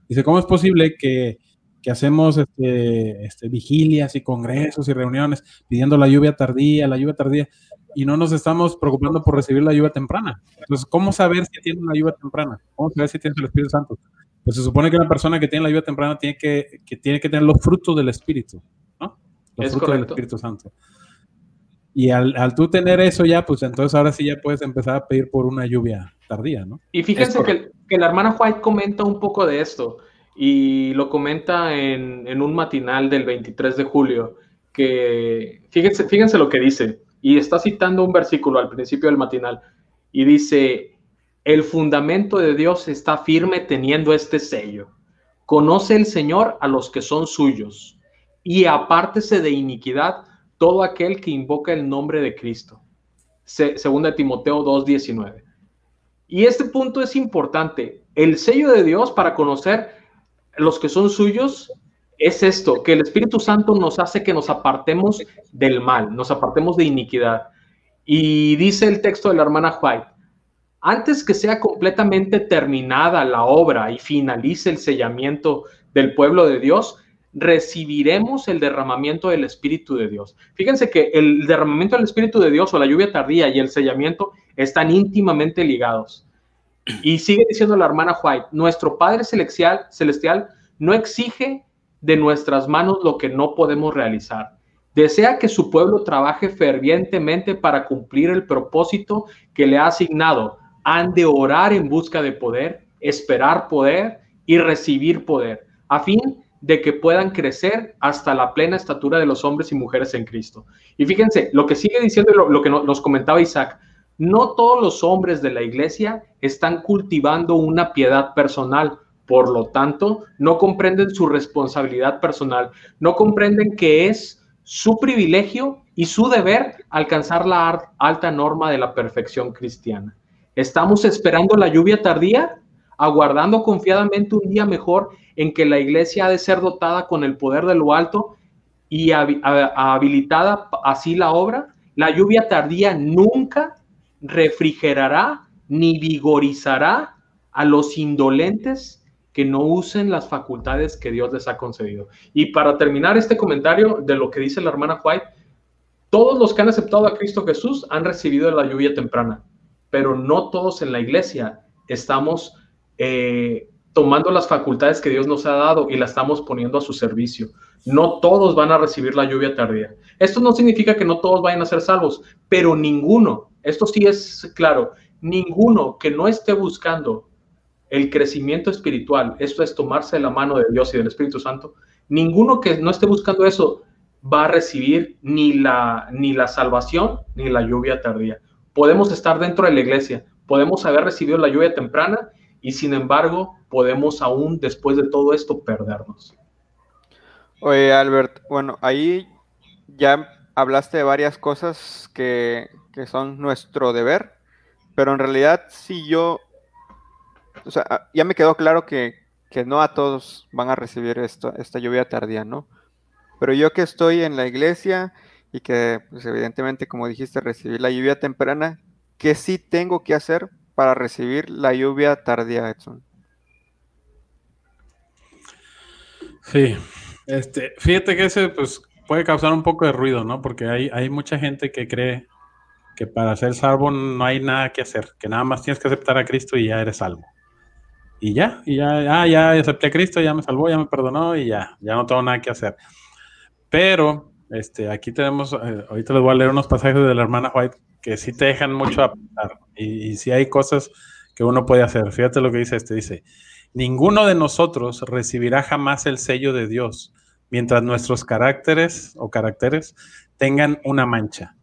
[SPEAKER 2] Dice, ¿cómo es posible que que hacemos este, este, vigilias y congresos y reuniones pidiendo la lluvia tardía, la lluvia tardía, y no nos estamos preocupando por recibir la lluvia temprana. Entonces, ¿cómo saber si tiene la lluvia temprana? ¿Cómo saber si tiene el Espíritu Santo? Pues se supone que una persona que tiene la lluvia temprana tiene que, que tiene que tener los frutos del Espíritu, ¿no? Los frutos del Espíritu Santo. Y al, al, tú tener eso ya, pues entonces ahora sí ya puedes empezar a pedir por una lluvia tardía, ¿no?
[SPEAKER 4] Y fíjense que, que, la hermana White comenta un poco de esto y lo comenta en, un matinal del 23 de julio, que fíjense, fíjense lo que dice, y está citando un versículo al principio del matinal, y dice, el fundamento de Dios está firme teniendo este sello. Conoce el Señor a los que son suyos, y apártese de iniquidad todo aquel que invoca el nombre de Cristo. segunda Timoteo 2.19. Y este punto es importante. El sello de Dios para conocer los que son suyos es esto, que el Espíritu Santo nos hace que nos apartemos del mal, nos apartemos de iniquidad. Y dice el texto de la hermana White, antes que sea completamente terminada la obra y finalice el sellamiento del pueblo de Dios, recibiremos el derramamiento del Espíritu de Dios. Fíjense que el derramamiento del Espíritu de Dios o la lluvia tardía y el sellamiento están íntimamente ligados. Y sigue diciendo la hermana White, nuestro Padre celestial, celestial no exige de nuestras manos lo que no podemos realizar. Desea que su pueblo trabaje fervientemente para cumplir el propósito que le ha asignado. Han de orar en busca de poder, esperar poder y recibir poder, a fin de que puedan crecer hasta la plena estatura de los hombres y mujeres en Cristo. Y fíjense, lo que sigue diciendo lo, lo que nos comentaba Isaac, no todos los hombres de la iglesia están cultivando una piedad personal, por lo tanto, no comprenden su responsabilidad personal, no comprenden que es su privilegio y su deber alcanzar la alta norma de la perfección cristiana. Estamos esperando la lluvia tardía, aguardando confiadamente un día mejor en que la iglesia ha de ser dotada con el poder de lo alto y habilitada así la obra. La lluvia tardía nunca refrigerará ni vigorizará a los indolentes que no usen las facultades que Dios les ha concedido. Y para terminar este comentario de lo que dice la hermana White, todos los que han aceptado a Cristo Jesús han recibido la lluvia temprana, pero no todos en la iglesia estamos eh, tomando las facultades que Dios nos ha dado y las estamos poniendo a su servicio. No todos van a recibir la lluvia tardía. Esto no significa que no todos vayan a ser salvos, pero ninguno esto sí es claro, ninguno que no esté buscando el crecimiento espiritual, esto es tomarse la mano de Dios y del Espíritu Santo, ninguno que no esté buscando eso va a recibir ni la, ni la salvación ni la lluvia tardía. Podemos estar dentro de la iglesia, podemos haber recibido la lluvia temprana y sin embargo podemos aún después de todo esto perdernos.
[SPEAKER 1] Oye, Albert, bueno, ahí ya hablaste de varias cosas que, que son nuestro deber, pero en realidad si yo, o sea, ah, ya me quedó claro que, que no a todos van a recibir esto, esta lluvia tardía, ¿no? Pero yo que estoy en la iglesia y que, pues evidentemente, como dijiste, recibir la lluvia temprana, ¿qué sí tengo que hacer para recibir la lluvia tardía, Edson?
[SPEAKER 2] Sí, este, fíjate que ese, pues, puede causar un poco de ruido, ¿no? Porque hay, hay mucha gente que cree que para ser salvo no hay nada que hacer, que nada más tienes que aceptar a Cristo y ya eres salvo. Y ya, y ya, ah, ya acepté a Cristo, ya me salvó, ya me perdonó y ya, ya no tengo nada que hacer. Pero, este, aquí tenemos, eh, ahorita les voy a leer unos pasajes de la hermana White que sí te dejan mucho a pensar y, y sí hay cosas que uno puede hacer. Fíjate lo que dice este, dice, ninguno de nosotros recibirá jamás el sello de Dios mientras nuestros caracteres o caracteres tengan una mancha.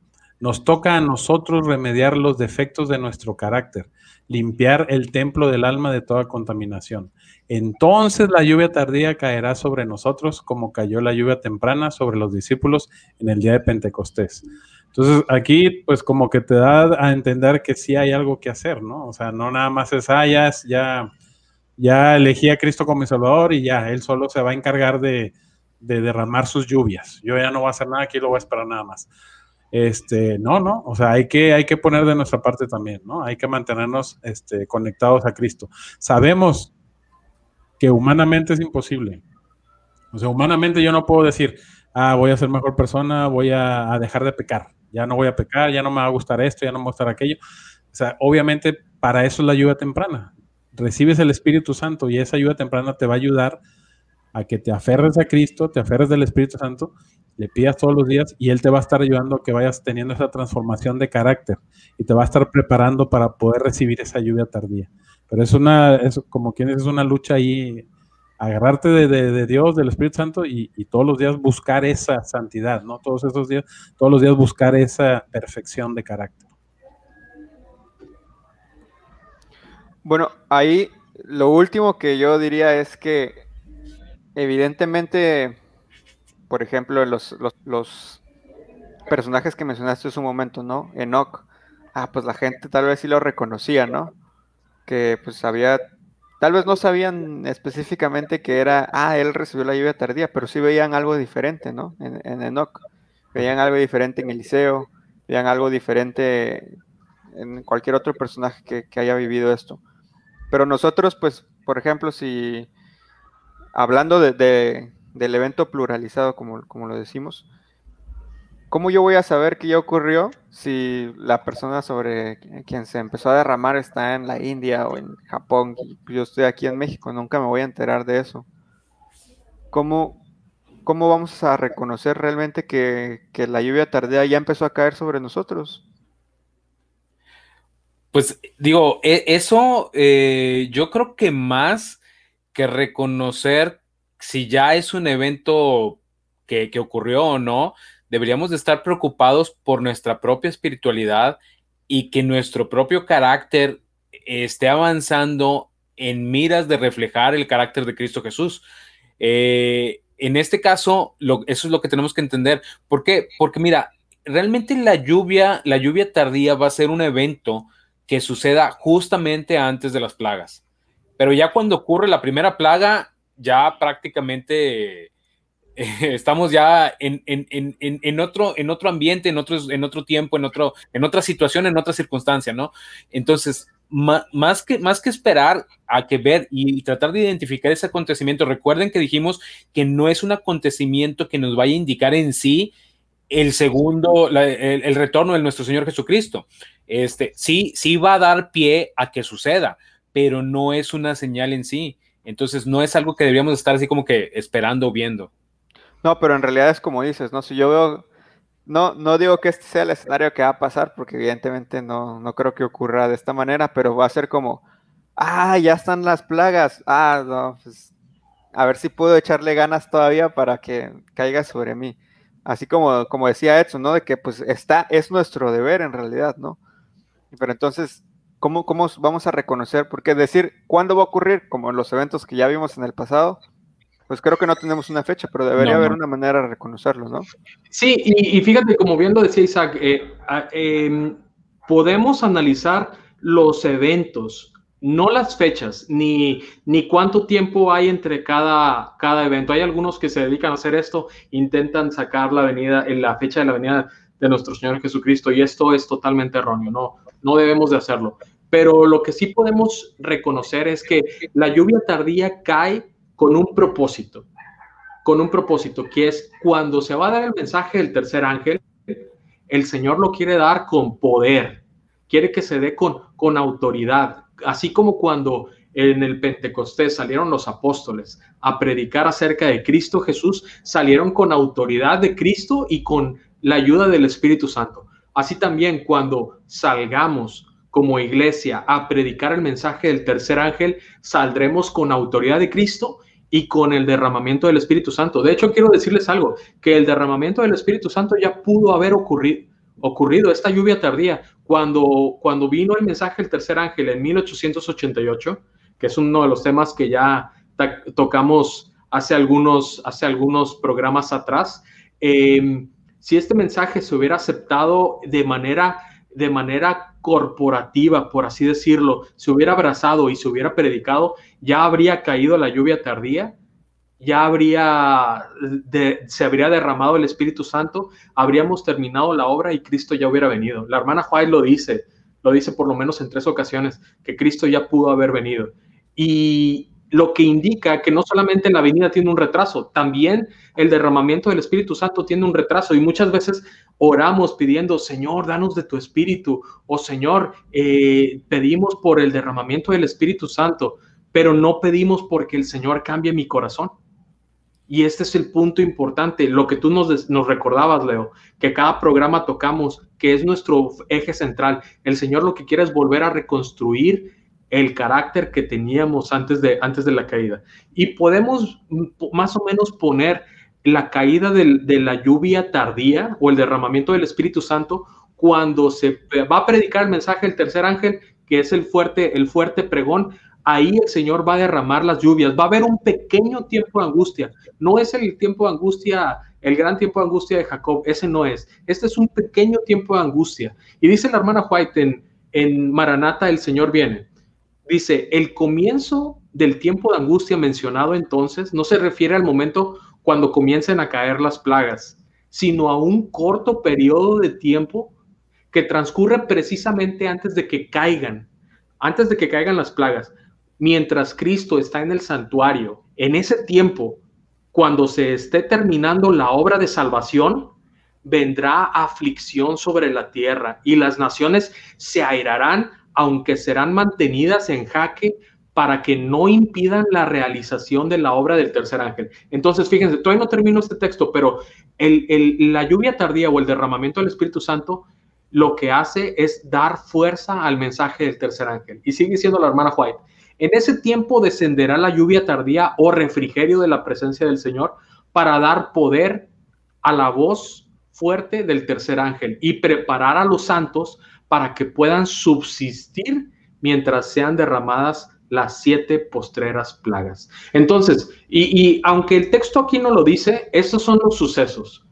[SPEAKER 2] Nos toca a nosotros remediar los defectos de nuestro carácter, limpiar el templo del alma de toda contaminación. Entonces la lluvia tardía caerá sobre nosotros como cayó la lluvia temprana sobre los discípulos en el día de Pentecostés. Entonces aquí pues como que te da a entender que sí hay algo que hacer, ¿no? O sea, no nada más es, ah, ya, ya, elegí a Cristo como mi Salvador y ya, Él solo se va a encargar de, de derramar sus lluvias. Yo ya no voy a hacer nada aquí, lo voy a esperar nada más. Este, no, no, o sea, hay que, hay que poner de nuestra parte también, ¿no? Hay que mantenernos este, conectados a Cristo. Sabemos que humanamente es imposible. O sea, humanamente yo no puedo decir, ah, voy a ser mejor persona, voy a, dejar de pecar, ya no voy a pecar, ya no me va a gustar esto, ya no me va a gustar aquello. O sea, obviamente para eso es la ayuda temprana. Recibes el Espíritu Santo y esa ayuda temprana te va a ayudar a que te aferres a Cristo, te aferres del Espíritu Santo le pidas todos los días y Él te va a estar ayudando a que vayas teniendo esa transformación de carácter y te va a estar preparando para poder recibir esa lluvia tardía. Pero es una, es, como quien es una lucha ahí, agarrarte de, Dios, del Espíritu Santo y, todos los días buscar esa santidad, ¿no? Todos esos días, todos los días buscar esa perfección de carácter.
[SPEAKER 1] Bueno, ahí lo último que yo diría es que evidentemente por ejemplo, los, los, personajes que mencionaste en su momento, ¿no? Enoch. Ah, pues la gente tal vez sí lo reconocía, ¿no? Que pues había, tal vez no sabían específicamente que era, ah, él recibió la lluvia tardía, pero sí veían algo diferente, ¿no? En, en Enoch. Veían algo diferente en Eliseo, veían algo diferente en cualquier otro personaje que haya vivido esto. Pero nosotros, pues, por ejemplo, si hablando de, del evento pluralizado, como, como lo decimos, ¿cómo yo voy a saber qué ya ocurrió si la persona sobre quien se empezó a derramar está en la India o en Japón yo estoy aquí en México? Nunca me voy a enterar de eso. ¿Cómo, cómo vamos a reconocer realmente que, la lluvia tardía ya empezó a caer sobre nosotros?
[SPEAKER 3] Pues digo, e, eso eh, yo creo que más que reconocer si ya es un evento que, ocurrió o no, deberíamos de estar preocupados por nuestra propia espiritualidad y que nuestro propio carácter esté avanzando en miras de reflejar el carácter de Cristo Jesús. Eh, en este caso, eso es lo que tenemos que entender. ¿Por qué? Porque mira, realmente la lluvia, la lluvia tardía va a ser un evento que suceda justamente antes de las plagas. Pero ya cuando ocurre la primera plaga, ya prácticamente eh, estamos ya en, otro, en otro ambiente, en otro, en otro tiempo, en, otro, en otra situación, en otra circunstancia, ¿no? Entonces, más, que, más que esperar a que ver y, tratar de identificar ese acontecimiento, recuerden que dijimos que no es un acontecimiento que nos vaya a indicar en sí el segundo, el, el, retorno de nuestro Señor Jesucristo. Este, sí, sí va a dar pie a que suceda, pero no es una señal en sí. Entonces no es algo que deberíamos estar así como que esperando o viendo.
[SPEAKER 1] No, pero en realidad es como dices, ¿no? Si yo veo, no, no digo que este sea el escenario que va a pasar, porque evidentemente no, no creo que ocurra de esta manera, pero va a ser como, ah, ya están las plagas, ah, no, pues a ver si puedo echarle ganas todavía para que caiga sobre mí. Así como, como decía Edson, ¿no? De que pues está, es nuestro deber en realidad, ¿no? Pero entonces, ¿cómo, vamos a reconocer? Porque decir cuándo va a ocurrir, como en los eventos que ya vimos en el pasado, pues creo que no tenemos una fecha, pero debería haber una manera de reconocerlo, ¿no?
[SPEAKER 4] Sí, y, fíjate, como bien lo decía Isaac, eh, em, podemos analizar los eventos, no las fechas, ni, ni cuánto tiempo hay entre cada, cada evento. Hay algunos que se dedican a hacer esto, intentan sacar la venida, la fecha de la venida de nuestro Señor Jesucristo, y esto es totalmente erróneo, no, no debemos de hacerlo pero lo que sí podemos reconocer es que la lluvia tardía cae con un propósito. con un propósito, que es cuando se va a dar el mensaje del tercer ángel, el Señor lo quiere dar con poder, quiere que se dé con, con autoridad, así como cuando en el Pentecostés salieron los apóstoles a predicar acerca de Cristo Jesús, salieron con autoridad de Cristo y con la ayuda del Espíritu Santo. Así también cuando salgamos como iglesia a predicar el mensaje del tercer ángel, saldremos con autoridad de Cristo y con el derramamiento del Espíritu Santo. De hecho, quiero decirles algo, que el derramamiento del Espíritu Santo ya pudo haber ocurrido, ocurrido esta lluvia tardía, cuando, cuando vino el mensaje del tercer ángel en 1888, que es uno de los temas que ya tocamos hace algunos, hace algunos programas atrás. Em, si este mensaje se hubiera aceptado de manera, de manera corporativa, por así decirlo, se hubiera abrazado y se hubiera predicado, ya habría caído la lluvia tardía, ya habría, se habría derramado el Espíritu Santo, habríamos terminado la obra y Cristo ya hubiera venido. La hermana Juárez lo dice, lo dice por lo menos en tres ocasiones, que Cristo ya pudo haber venido. Y, lo que indica que no solamente la venida tiene un retraso, también el derramamiento del Espíritu Santo tiene un retraso y muchas veces oramos pidiendo, Señor, danos de tu Espíritu o Señor, eh, pedimos por el derramamiento del Espíritu Santo, pero no pedimos porque el Señor cambie mi corazón. Y este es el punto importante, lo que tú nos, nos recordabas, Leo, que cada programa tocamos, que es nuestro eje central. El Señor lo que quiere es volver a reconstruir el carácter que teníamos antes de, antes de la caída. Y podemos más o menos poner la caída de la lluvia tardía o el derramamiento del Espíritu Santo cuando se va a predicar el mensaje del tercer ángel, que es el fuerte, el fuerte pregón, ahí el Señor va a derramar las lluvias, va a haber un pequeño tiempo de angustia. No es el tiempo de angustia, el gran tiempo de angustia de Jacob, ese no es. Este es un pequeño tiempo de angustia. Y dice la hermana White en, en Maranata, el Señor viene. Dice, el comienzo del tiempo de angustia mencionado entonces no se refiere al momento cuando comiencen a caer las plagas, sino a un corto periodo de tiempo que transcurre precisamente antes de que caigan, antes de que caigan las plagas. Mientras Cristo está en el santuario, en ese tiempo, cuando se esté terminando la obra de salvación, vendrá aflicción sobre la tierra y las naciones se airarán aunque serán mantenidas en jaque para que no impidan la realización de la obra del tercer ángel. Entonces, fíjense, todavía no termino este texto, pero la lluvia tardía o el derramamiento del Espíritu Santo lo que hace es dar fuerza al mensaje del tercer ángel. Y sigue diciendo la hermana White, en ese tiempo descenderá la lluvia tardía o refrigerio de la presencia del Señor para dar poder a la voz fuerte del tercer ángel y preparar a los santos para que puedan subsistir mientras sean derramadas las siete postreras plagas. Entonces, y, aunque el texto aquí no lo dice, estos son los sucesos.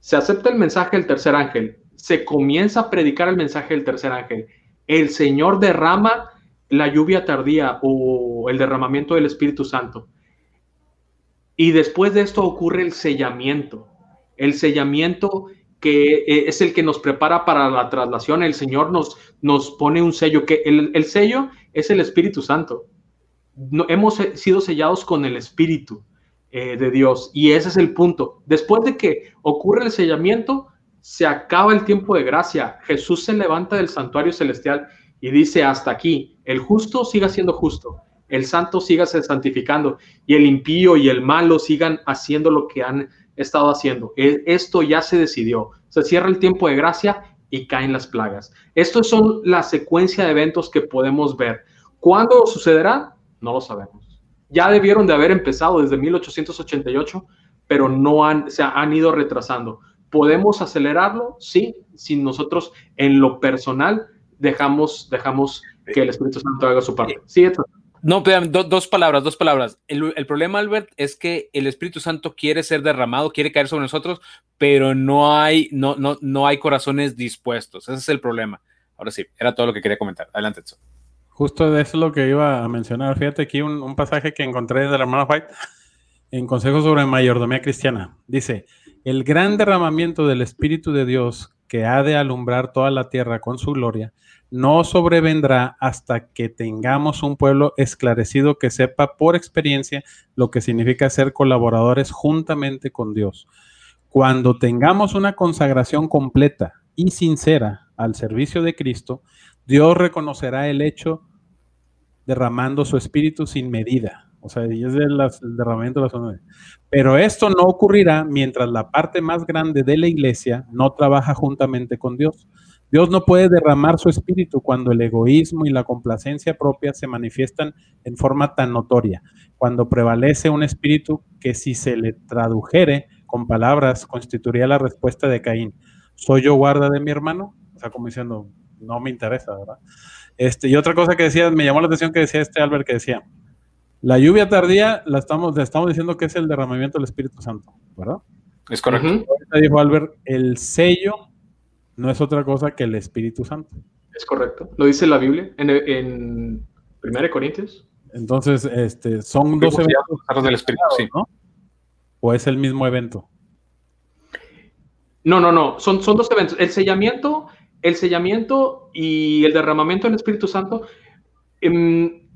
[SPEAKER 4] Se acepta el mensaje del tercer ángel, se comienza a predicar el mensaje del tercer ángel, el Señor derrama la lluvia tardía o el derramamiento del Espíritu Santo. Y después de esto ocurre el sellamiento. El sellamiento que eh, es el que nos prepara para la traslación. El Señor nos, nos pone un sello, que el, sello es el Espíritu Santo. No, hemos sido sellados con el Espíritu eh, de Dios y ese es el punto. Después de que ocurre el sellamiento, se acaba el tiempo de gracia. Jesús se levanta del santuario celestial y dice, hasta aquí, el justo siga siendo justo, el santo siga se santificando y el impío y el malo sigan haciendo lo que han estado haciendo. E, esto ya se decidió. Se cierra el tiempo de gracia y caen las plagas. Esto son la secuencia de eventos que podemos ver. ¿Cuándo sucederá? No lo sabemos. Ya debieron de haber empezado desde 1888, pero no han, se han ido retrasando. ¿Podemos acelerarlo? Sí, si nosotros en lo personal dejamos, dejamos que el Espíritu Santo haga su parte. Sí,
[SPEAKER 3] no, dos palabras, dos palabras. El, problema, Albert, es que el Espíritu Santo quiere ser derramado, quiere caer sobre nosotros, pero no hay, no, no, no hay corazones dispuestos. Ese es el problema. Ahora sí, era todo lo que quería comentar. Adelante, Edson.
[SPEAKER 2] Justo de eso es lo que iba a mencionar. Fíjate aquí un, pasaje que encontré de la hermana White en Consejos sobre Mayordomía Cristiana. Dice, el gran derramamiento del Espíritu de Dios que ha de alumbrar toda la tierra con su gloria, no sobrevendrá hasta que tengamos un pueblo esclarecido que sepa por experiencia lo que significa ser colaboradores juntamente con Dios. Cuando tengamos una consagración completa y sincera al servicio de Cristo, Dios reconocerá el hecho derramando su espíritu sin medida. O sea, es el, derramamiento de la zona. Pero esto no ocurrirá mientras la parte más grande de la iglesia no trabaja juntamente con Dios. Dios no puede derramar su espíritu cuando el egoísmo y la complacencia propia se manifiestan en forma tan notoria, cuando prevalece un espíritu que si se le tradujere con palabras constituiría la respuesta de Caín. ¿Soy yo guarda de mi hermano? O sea, como diciendo, no me interesa, ¿verdad? Este, y otra cosa que decía, me llamó la atención que decía este Albert, que decía, la lluvia tardía la estamos, estamos diciendo que es el derramamiento del Espíritu Santo, ¿verdad?
[SPEAKER 3] Es correcto.
[SPEAKER 2] Dijo Albert, el sello no es otra cosa que el Espíritu Santo.
[SPEAKER 4] Es correcto. Lo dice la Biblia en, en 1 Corintios.
[SPEAKER 2] Entonces, este, son dos
[SPEAKER 3] eventos del Espíritu, sí.
[SPEAKER 2] ¿no? ¿O es el mismo evento?
[SPEAKER 4] No, no, no. Son, son dos eventos. El sellamiento, el sellamiento y el derramamiento del Espíritu Santo. Em,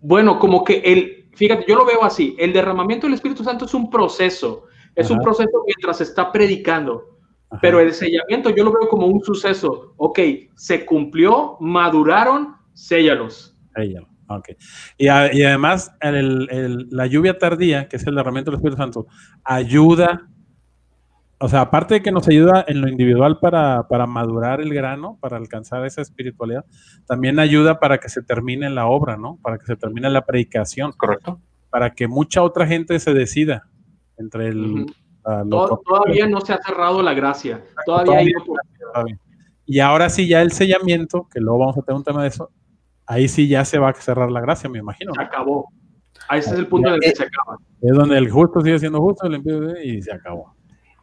[SPEAKER 4] bueno, como que el, fíjate, yo lo veo así. El derramamiento del Espíritu Santo es un proceso. Es un proceso mientras se está predicando. Pero el sellamiento yo lo veo como un suceso. Ok, se cumplió, maduraron, séllalos.
[SPEAKER 2] Séllalos. Okay. Y, además, la lluvia tardía, que es el derramamiento del Espíritu Santo, ayuda, o sea, aparte de que nos ayuda en lo individual para, para, madurar el grano, para alcanzar esa espiritualidad, también ayuda para que se termine la obra, ¿no? Para que se termine la predicación.
[SPEAKER 3] Correcto.
[SPEAKER 2] Para que mucha otra gente se decida entre el,
[SPEAKER 4] todavía no se ha cerrado la gracia. Todavía, hay
[SPEAKER 2] Y ahora sí, ya el sellamiento, que luego vamos a tener un tema de eso, ahí sí ya se va a cerrar la gracia, me imagino.
[SPEAKER 4] Se acabó. Ahí ese es el punto en el que se acaba.
[SPEAKER 2] Es donde el justo sigue siendo justo, el y se acabó.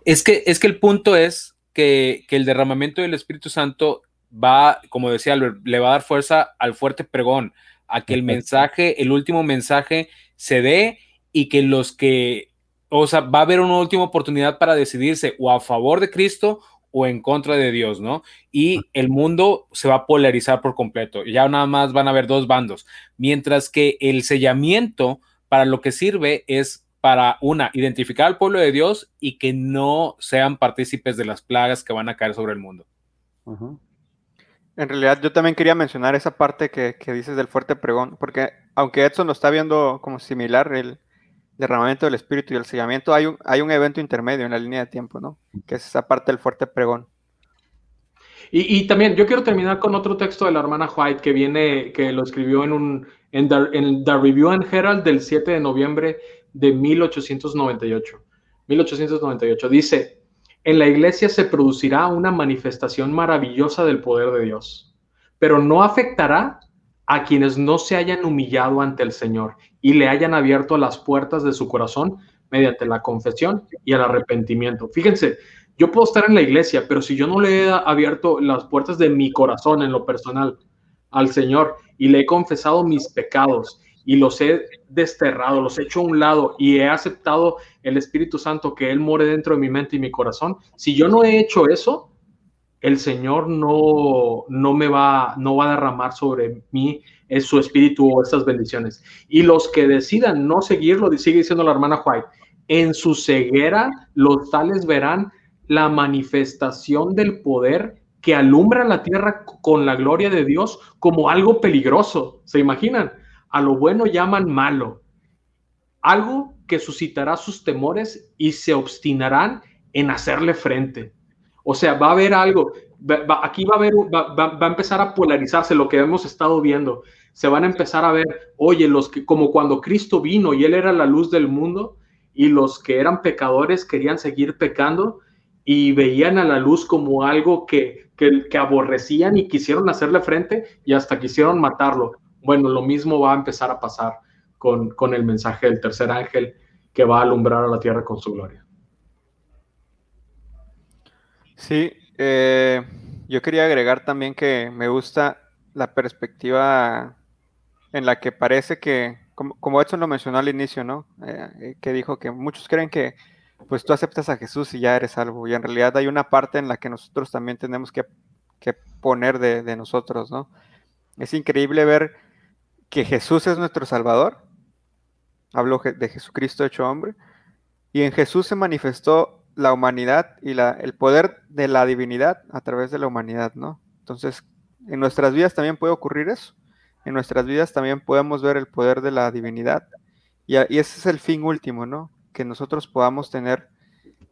[SPEAKER 3] Es que, es que el punto es que, que el derramamiento del Espíritu Santo va, como decía Albert, le va a dar fuerza al fuerte pregón, a que el mensaje, el último mensaje se dé y que los que o sea, va a haber una última oportunidad para decidirse o a favor de Cristo o en contra de Dios, ¿no? Y el mundo se va a polarizar por completo. Ya nada más van a haber dos bandos. Mientras que el sellamiento para lo que sirve es para una, identificar al pueblo de Dios y que no sean partícipes de las plagas que van a caer sobre el mundo.
[SPEAKER 1] En realidad yo también quería mencionar esa parte que, que, dices del fuerte pregón, porque aunque Edson lo está viendo como similar, el, derramamiento del espíritu y el sellamiento, hay un, hay un evento intermedio en la línea de tiempo, ¿no? Que es esa parte del fuerte pregón.
[SPEAKER 4] Y, también yo quiero terminar con otro texto de la hermana White que viene, que lo escribió en un en The, Review and Herald del 7 de noviembre de 1898. 1898 dice, en la iglesia se producirá una manifestación maravillosa del poder de Dios, pero no afectará a quienes no se hayan humillado ante el Señor y le hayan abierto las puertas de su corazón mediante la confesión y el arrepentimiento. Fíjense, yo puedo estar en la iglesia, pero si yo no le he abierto las puertas de mi corazón en lo personal al Señor y le he confesado mis pecados y los he desterrado, los he hecho a un lado y he aceptado el Espíritu Santo que Él more dentro de mi mente y mi corazón, si yo no he hecho eso, el Señor no, no me va, no va a derramar sobre mí es su espíritu o estas bendiciones. Y los que decidan no seguirlo, sigue diciendo la hermana White, en su ceguera los tales verán la manifestación del poder que alumbra la tierra con la gloria de Dios como algo peligroso. ¿Se imaginan? A lo bueno llaman malo. Algo que suscitará sus temores y se obstinarán en hacerle frente. O sea, va a haber algo, aquí va a haber, va, a empezar a polarizarse lo que hemos estado viendo. Se van a empezar a ver, oye, los que, como cuando Cristo vino y Él era la luz del mundo y los que eran pecadores querían seguir pecando y veían a la luz como algo que, que, aborrecían y quisieron hacerle frente y hasta quisieron matarlo. Bueno, lo mismo va a empezar a pasar con, con el mensaje del tercer ángel que va a alumbrar a la tierra con su gloria.
[SPEAKER 1] Sí, eh, yo quería agregar también que me gusta la perspectiva en la que parece que, como, como Edson lo mencionó al inicio, ¿no? Eh, eh, que dijo que muchos creen que pues tú aceptas a Jesús y ya eres salvo. Y en realidad hay una parte en la que nosotros también tenemos que que poner de, de nosotros, ¿no? Es increíble ver que Jesús es nuestro Salvador. Hablo de Jesucristo hecho hombre. Y en Jesús se manifestó la humanidad y la, el poder de la divinidad a través de la humanidad, ¿no? Entonces, en nuestras vidas también puede ocurrir eso. En nuestras vidas también podemos ver el poder de la divinidad. Y, y ese es el fin último, ¿no? Que nosotros podamos tener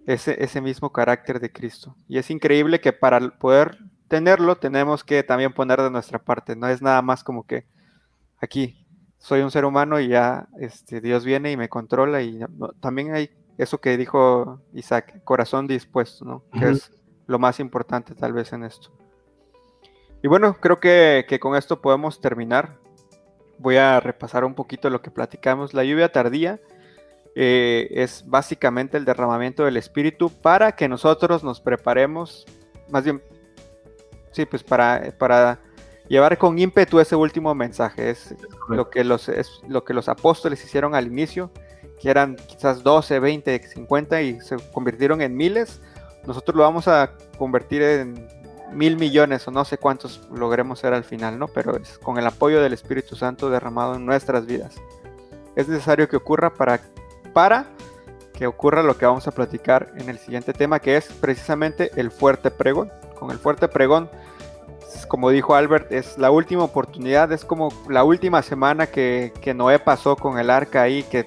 [SPEAKER 1] ese, ese mismo carácter de Cristo. Y es increíble que para poder tenerlo tenemos que también poner de nuestra parte. No es nada más como que aquí soy un ser humano y ya este, Dios viene y me controla. Y también hay eso que dijo Isaac, corazón dispuesto, ¿no? Que es lo más importante tal vez en esto. Y bueno, creo que, que, con esto podemos terminar. Voy a repasar un poquito lo que platicamos. La lluvia tardía eh, es básicamente el derramamiento del Espíritu para que nosotros nos preparemos, más bien, sí, pues para, para llevar con ímpetu ese último mensaje. Es lo que, los, es lo que los apóstoles hicieron al inicio que eran quizás 12, 20, 50 y se convirtieron en miles, nosotros lo vamos a convertir en mil millones o no sé cuántos logremos ser al final, ¿no? Pero es con el apoyo del Espíritu Santo derramado en nuestras vidas. Es necesario que ocurra para, para que ocurra lo que vamos a platicar en el siguiente tema, que es precisamente el fuerte pregón. Con el fuerte pregón como dijo Albert, es la última oportunidad, es como la última semana que, Noé pasó con el arca ahí, que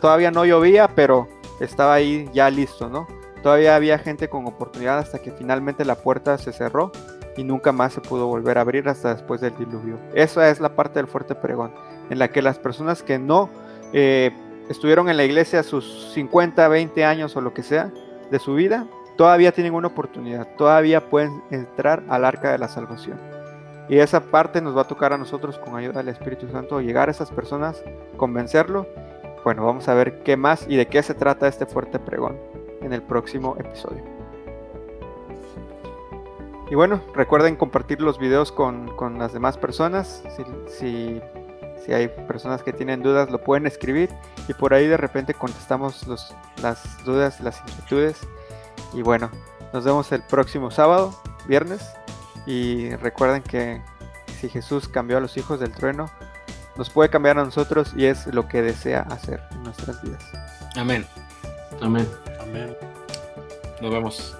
[SPEAKER 1] todavía no llovía, pero estaba ahí ya listo, ¿no? Todavía había gente con oportunidad hasta que finalmente la puerta se cerró y nunca más se pudo volver a abrir hasta después del diluvio. Esa es la parte del fuerte pregón, en la que las personas que no eh, estuvieron en la iglesia sus 50, 20 años o lo que sea de su vida, todavía tienen una oportunidad, todavía pueden entrar al arca de la salvación. Y esa parte nos va a tocar a nosotros con ayuda del Espíritu Santo, llegar a esas personas, convencerlo. Bueno, vamos a ver qué más y de qué se trata este fuerte pregón en el próximo episodio. Y bueno, recuerden compartir los videos con, las demás personas. Si, si, hay personas que tienen dudas, lo pueden escribir y por ahí de repente contestamos los, las dudas, las inquietudes. Y bueno, nos vemos el próximo sábado, viernes. Y recuerden que si Jesús cambió a los hijos del trueno, nos puede cambiar a nosotros y es lo que desea hacer en nuestras vidas.
[SPEAKER 3] Amén.
[SPEAKER 4] Amén.
[SPEAKER 2] Amén.
[SPEAKER 3] Nos vemos.